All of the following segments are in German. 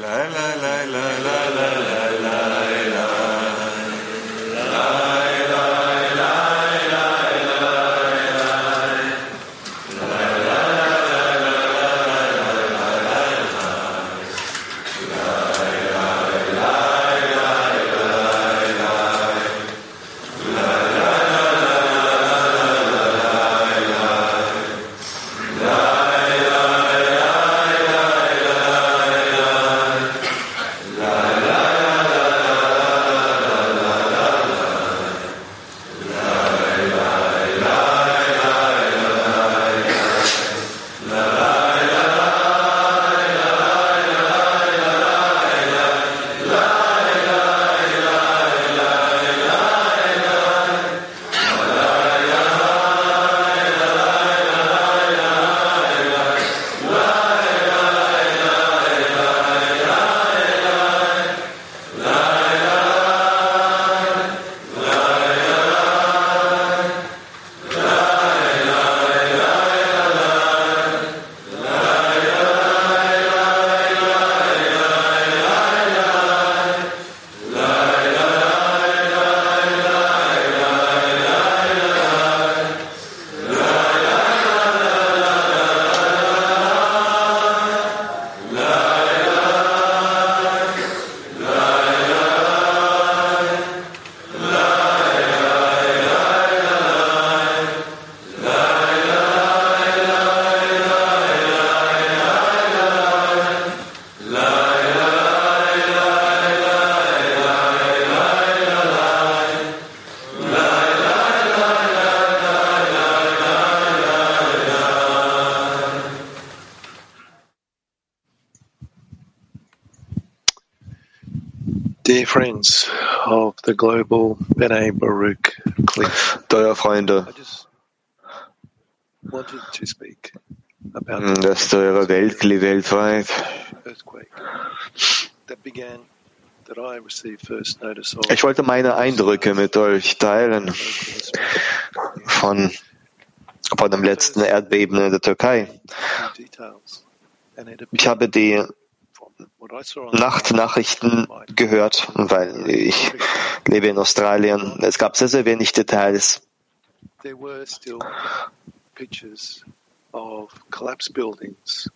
la la friends of the global B'nai Baruch cliff, Teure Freunde I just wanted to speak about hm, des Teure Weltkli weltweit, the earthquake that began that I received first notice of. ich wollte meine Eindrücke mit euch teilen von, von dem letzten Erdbeben in der Türkei. Ich habe die Nachtnachrichten gehört, weil ich lebe in Australien. Es gab sehr, sehr wenig Details.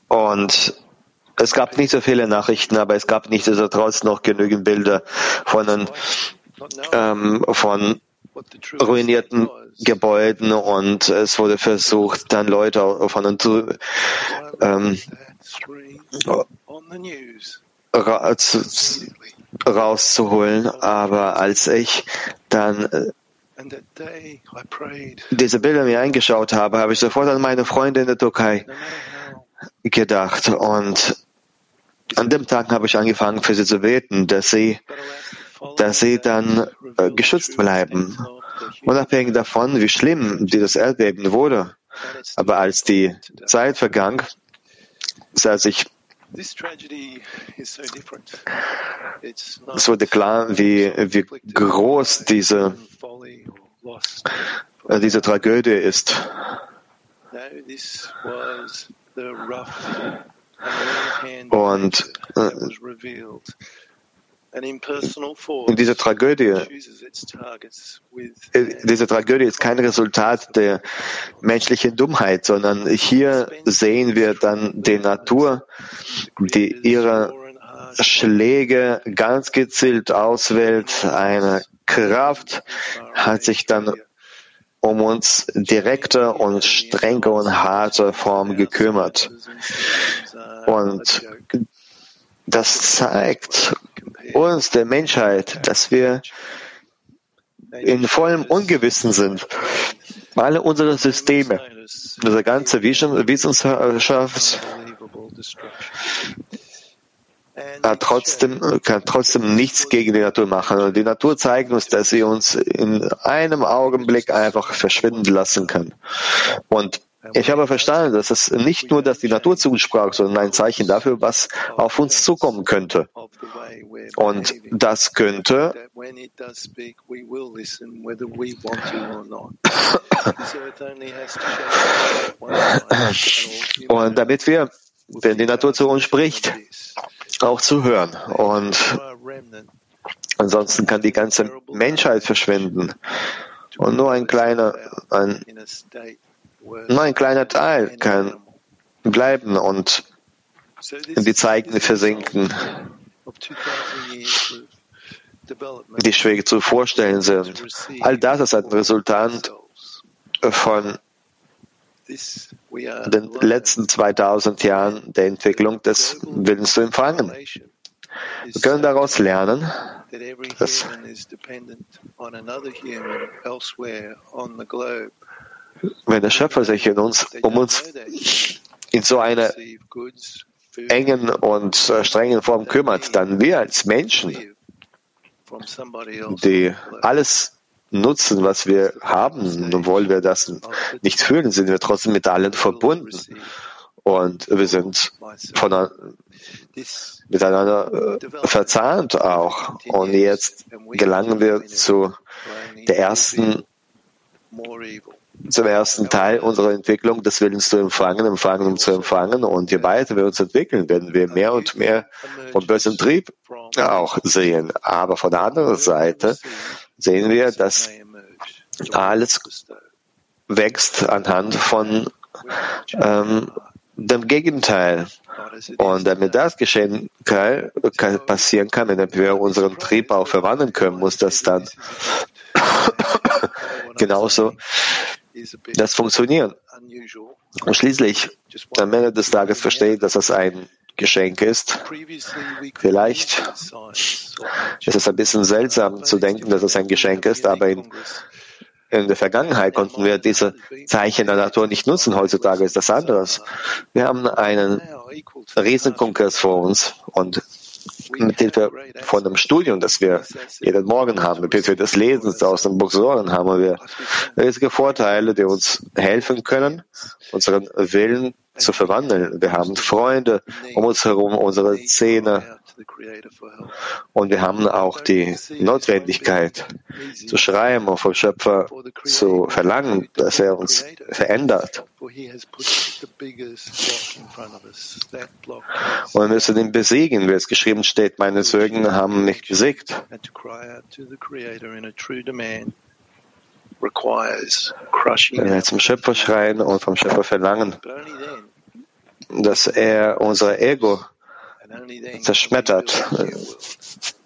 Und es gab nicht so viele Nachrichten, aber es gab nichtsdestotrotz noch genügend Bilder von, ähm, von ruinierten. Gebäuden und es wurde versucht, dann Leute von den zu, ähm, ra rauszuholen. Aber als ich dann äh, diese Bilder mir eingeschaut habe, habe ich sofort an meine Freunde in der Türkei gedacht. Und an dem Tag habe ich angefangen, für sie zu beten, dass sie, dass sie dann äh, geschützt bleiben. Unabhängig davon, wie schlimm dieses Erdbeben wurde. Aber als die Zeit vergang, sah sich, es wurde klar, wie, wie groß diese, äh, diese Tragödie ist. Und äh, Und diese Tragödie, äh, diese Tragödie ist kein Resultat der menschlichen Dummheit, sondern hier sehen wir dann die Natur, die ihre Schläge ganz gezielt auswählt. Eine Kraft hat sich dann um uns direkte und strenge und harte Form gekümmert. Und das zeigt uns, der Menschheit, dass wir in vollem Ungewissen sind. Alle unsere Systeme, unsere ganze Wissenschaft hat trotzdem, kann trotzdem nichts gegen die Natur machen. Und die Natur zeigt uns, dass sie uns in einem Augenblick einfach verschwinden lassen kann. Und ich habe verstanden, dass es nicht nur, dass die Natur zu uns sprach, sondern ein Zeichen dafür, was auf uns zukommen könnte. Und das könnte und damit wir, wenn die Natur zu uns spricht, auch zu hören. Und ansonsten kann die ganze Menschheit verschwinden. Und nur ein kleiner, ein, nur ein kleiner Teil kann bleiben und die Zeiten versinken, die schwer zu vorstellen sind. All das ist ein Resultat von den letzten 2000 Jahren der Entwicklung des Willens zu empfangen. Wir können daraus lernen, dass wenn der Schöpfer sich in uns, um uns in so einer engen und äh, strengen Form kümmert, dann wir als Menschen, die alles nutzen, was wir haben, obwohl wir das nicht fühlen, sind wir trotzdem mit allen verbunden. Und wir sind von, miteinander äh, verzahnt auch. Und jetzt gelangen wir zu der ersten zum ersten Teil unserer Entwicklung des Willens zu empfangen, empfangen um zu empfangen. Und je weiter wir uns entwickeln, werden wir mehr und mehr vom bösen Trieb auch sehen. Aber von der anderen Seite sehen wir, dass alles wächst anhand von ähm, dem Gegenteil. Und damit das geschehen kann, kann, passieren kann, wenn wir unseren Trieb auch verwandeln können, muss das dann genauso das funktionieren. Und schließlich am Ende des Tages versteht, dass es ein Geschenk ist. Vielleicht ist es ein bisschen seltsam zu denken, dass es ein Geschenk ist, aber in, in der Vergangenheit konnten wir diese Zeichen der Natur nicht nutzen. Heutzutage ist das anderes. Wir haben einen Riesenkongress vor uns und mit Hilfe von einem Studium, das wir jeden Morgen haben, mit Hilfe des Lesens aus den Buchsoren haben wir riesige Vorteile, die uns helfen können, unseren Willen zu verwandeln. Wir haben Freunde um uns herum, unsere Zähne, und wir haben auch die Notwendigkeit zu schreiben und vom Schöpfer zu verlangen, dass er uns verändert. Und wir müssen ihn besiegen, wie es geschrieben steht, meine Zeugen haben mich besiegt. Wenn wir zum Schöpfer schreien und vom Schöpfer verlangen, dass er unser Ego zerschmettert,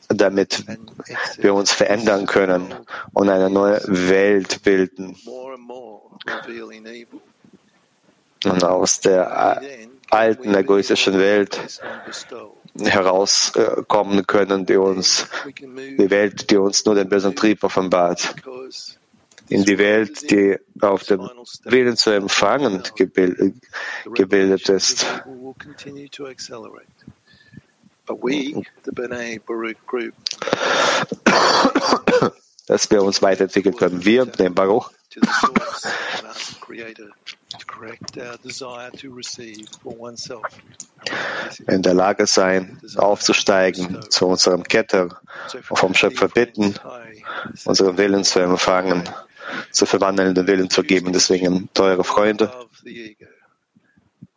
damit wir uns verändern können und eine neue Welt bilden. Und aus der alten egoistischen Welt herauskommen können, die uns, die Welt, die uns nur den bösen Trieb offenbart. in die Welt, die auf dem Willen zu empfangen gebildet ist dass wir uns weiterentwickeln können. Wir, den Baruch, in der Lage sein, aufzusteigen zu unserem Ketter, vom Schöpfer bitten, unseren Willen zu empfangen, zu verwandeln, den Willen zu geben. Deswegen, teure Freunde,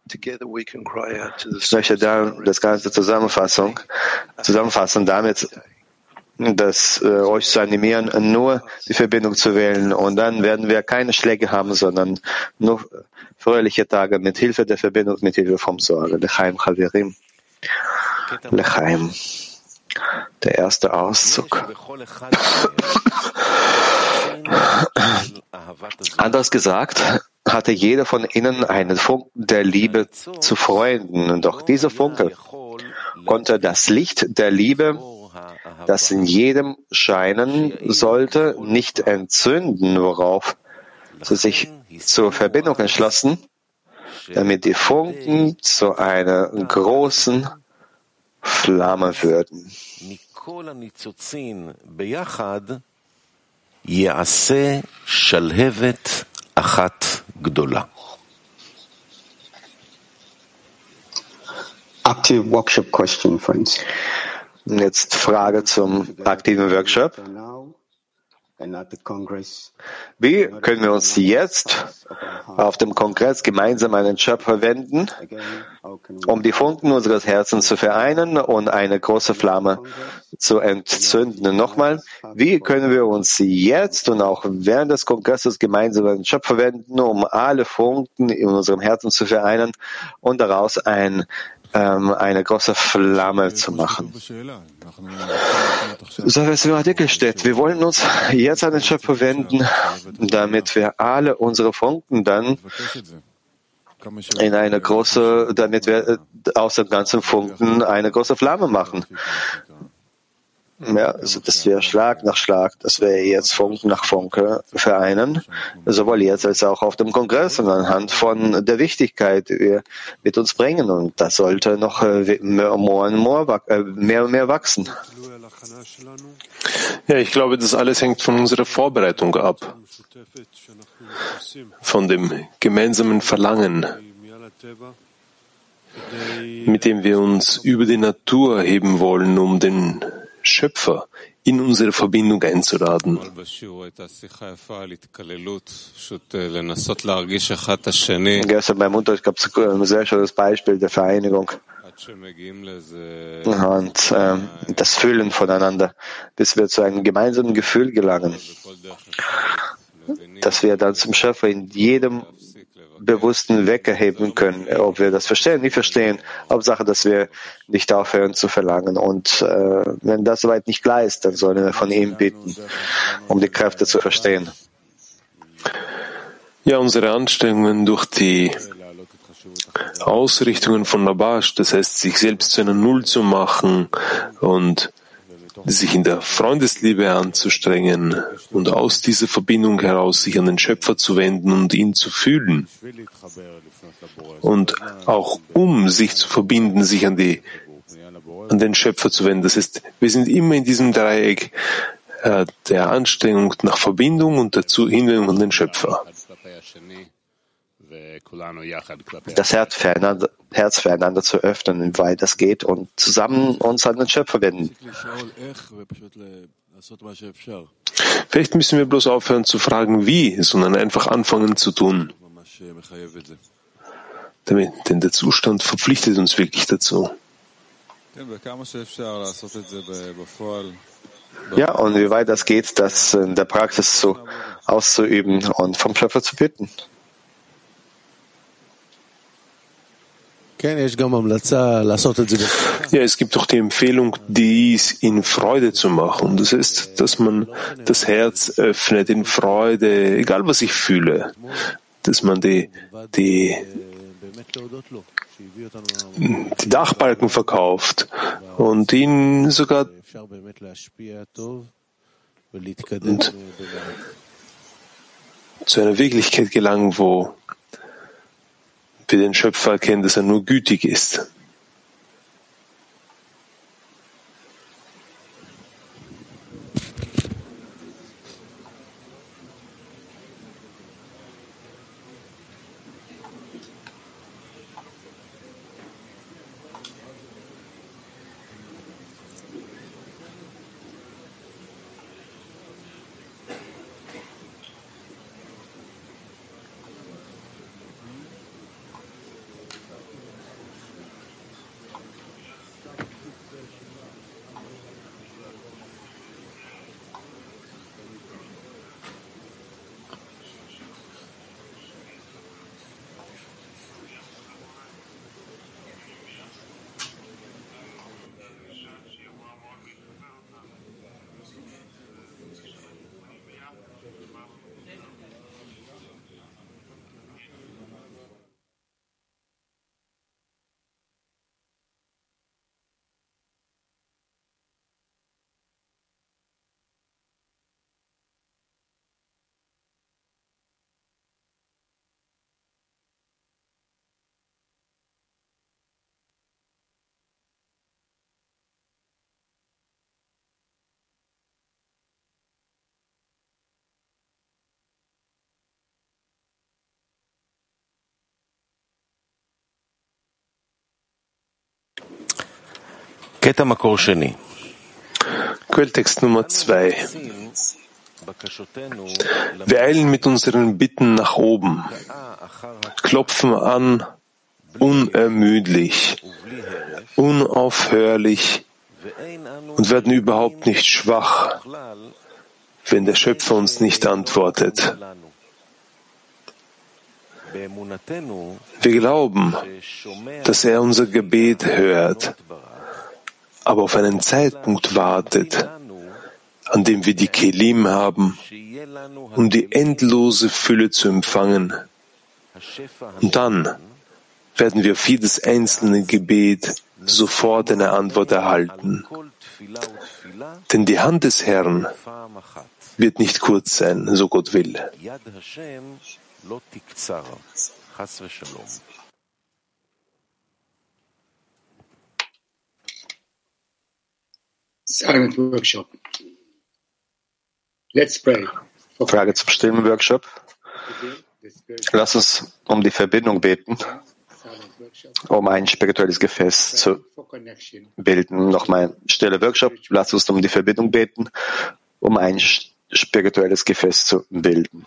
ich möchte da das Ganze Zusammenfassung, zusammenfassen damit, dass äh, euch zu animieren, nur die Verbindung zu wählen. Und dann werden wir keine Schläge haben, sondern nur fröhliche Tage mit Hilfe der Verbindung, mit Hilfe vom Sorge. Lechaim Chavirim. Lechaim. Der erste Auszug. Anders gesagt, hatte jeder von ihnen einen Funken der Liebe zu Freunden. Doch dieser Funke konnte das Licht der Liebe, das in jedem scheinen sollte, nicht entzünden, worauf sie sich zur Verbindung entschlossen, damit die Funken zu einer großen Flamme würden. Yase Shalhevet Achat גדולה. Active Workshop question, friends. Jetzt Frage zum aktiven Workshop. Wie können wir uns jetzt auf dem Kongress gemeinsam an den Schöpfer wenden, um die Funken unseres Herzens zu vereinen und eine große Flamme zu entzünden? Nochmal, wie können wir uns jetzt und auch während des Kongresses gemeinsam den Schöpfer wenden, um alle Funken in unserem Herzen zu vereinen und daraus ein ähm, eine große Flamme zu machen. So wie es im Artikel steht, wir wollen uns jetzt an den Schöpfer wenden, damit wir alle unsere Funken dann in eine große, damit wir aus dem ganzen Funken eine große Flamme machen. Ja, also dass wir Schlag nach Schlag, dass wir jetzt Funken nach Funke vereinen, sowohl jetzt als auch auf dem Kongress und anhand von der Wichtigkeit, die wir mit uns bringen. Und das sollte noch äh, mehr und mehr, äh, mehr, und mehr wachsen. Ja, ich glaube, das alles hängt von unserer Vorbereitung ab, von dem gemeinsamen Verlangen, mit dem wir uns über die Natur heben wollen, um den Schöpfer in unsere Verbindung einzuladen. Gestern beim Unterricht gab es ein sehr schönes Beispiel der Vereinigung. Und äh, das Fühlen voneinander, bis wir zu einem gemeinsamen Gefühl gelangen, dass wir dann zum Schöpfer in jedem bewussten Wecker heben können. Ob wir das verstehen, nicht verstehen. Hauptsache, dass wir nicht aufhören zu verlangen. Und äh, wenn das soweit nicht klar ist, dann sollen wir von ihm bitten, um die Kräfte zu verstehen. Ja, unsere Anstrengungen durch die Ausrichtungen von Nabash, das heißt, sich selbst zu einer Null zu machen und sich in der Freundesliebe anzustrengen und aus dieser Verbindung heraus sich an den Schöpfer zu wenden und ihn zu fühlen. Und auch um sich zu verbinden, sich an, die, an den Schöpfer zu wenden. Das heißt, wir sind immer in diesem Dreieck äh, der Anstrengung nach Verbindung und der Hinwendung an den Schöpfer das Herz füreinander, Herz füreinander zu öffnen, wie weit das geht und zusammen uns an den Schöpfer wenden. Vielleicht müssen wir bloß aufhören zu fragen, wie, sondern einfach anfangen zu tun. Denn der Zustand verpflichtet uns wirklich dazu. Ja, und wie weit das geht, das in der Praxis zu, auszuüben und vom Schöpfer zu bitten. Ja, es gibt doch die Empfehlung, dies in Freude zu machen. Das heißt, dass man das Herz öffnet in Freude, egal was ich fühle, dass man die, die, die Dachbalken verkauft und ihn sogar und zu einer Wirklichkeit gelangen, wo wir den Schöpfer erkennen, dass er nur gütig ist. Quelltext Nummer zwei. Wir eilen mit unseren Bitten nach oben, klopfen an, unermüdlich, unaufhörlich. Und werden überhaupt nicht schwach, wenn der Schöpfer uns nicht antwortet. Wir glauben, dass er unser Gebet hört, aber auf einen Zeitpunkt wartet, an dem wir die Kelim haben, um die endlose Fülle zu empfangen. Und dann werden wir auf jedes einzelne Gebet sofort eine Antwort erhalten. Denn die Hand des Herrn wird nicht kurz sein, so Gott will. Silent Workshop. Let's pray. Frage zum stillen Workshop. Lass uns um die Verbindung beten, um ein spirituelles Gefäß zu bilden. Nochmal ein stiller Workshop. Lass uns um die Verbindung beten, um ein spirituelles Gefäß zu bilden.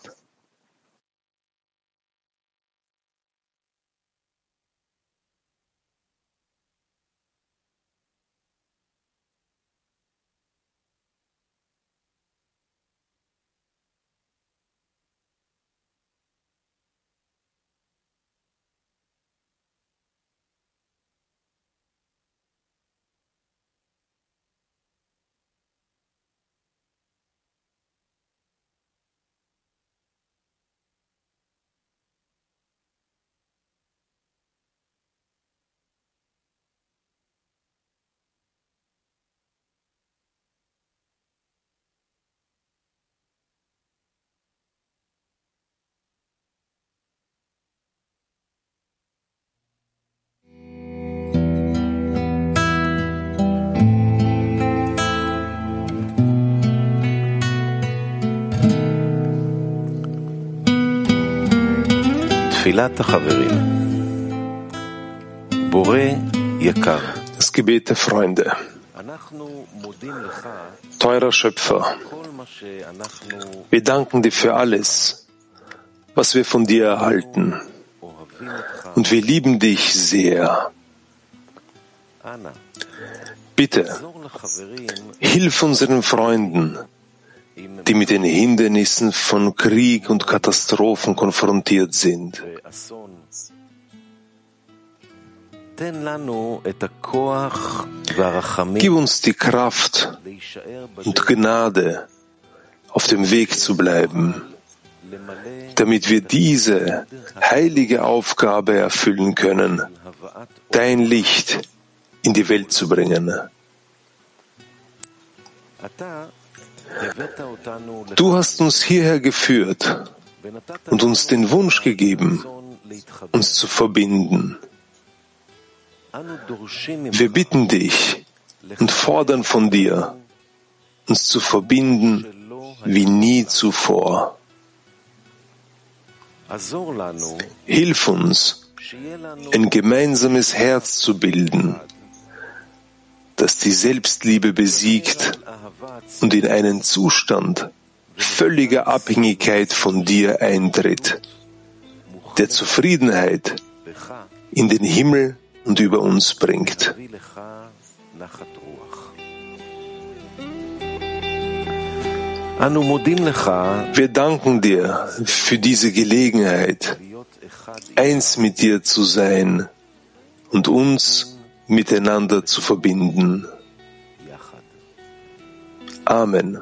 Das Gebet der Freunde. Teurer Schöpfer, wir danken dir für alles, was wir von dir erhalten. Und wir lieben dich sehr. Bitte, hilf unseren Freunden, die mit den Hindernissen von Krieg und Katastrophen konfrontiert sind. Gib uns die Kraft und Gnade, auf dem Weg zu bleiben, damit wir diese heilige Aufgabe erfüllen können, dein Licht in die Welt zu bringen. Du hast uns hierher geführt und uns den Wunsch gegeben, uns zu verbinden. Wir bitten dich und fordern von dir, uns zu verbinden wie nie zuvor. Hilf uns, ein gemeinsames Herz zu bilden, das die Selbstliebe besiegt und in einen Zustand völliger Abhängigkeit von dir eintritt, der Zufriedenheit in den Himmel und über uns bringt. Wir danken dir für diese Gelegenheit, eins mit dir zu sein und uns miteinander zu verbinden. Amen.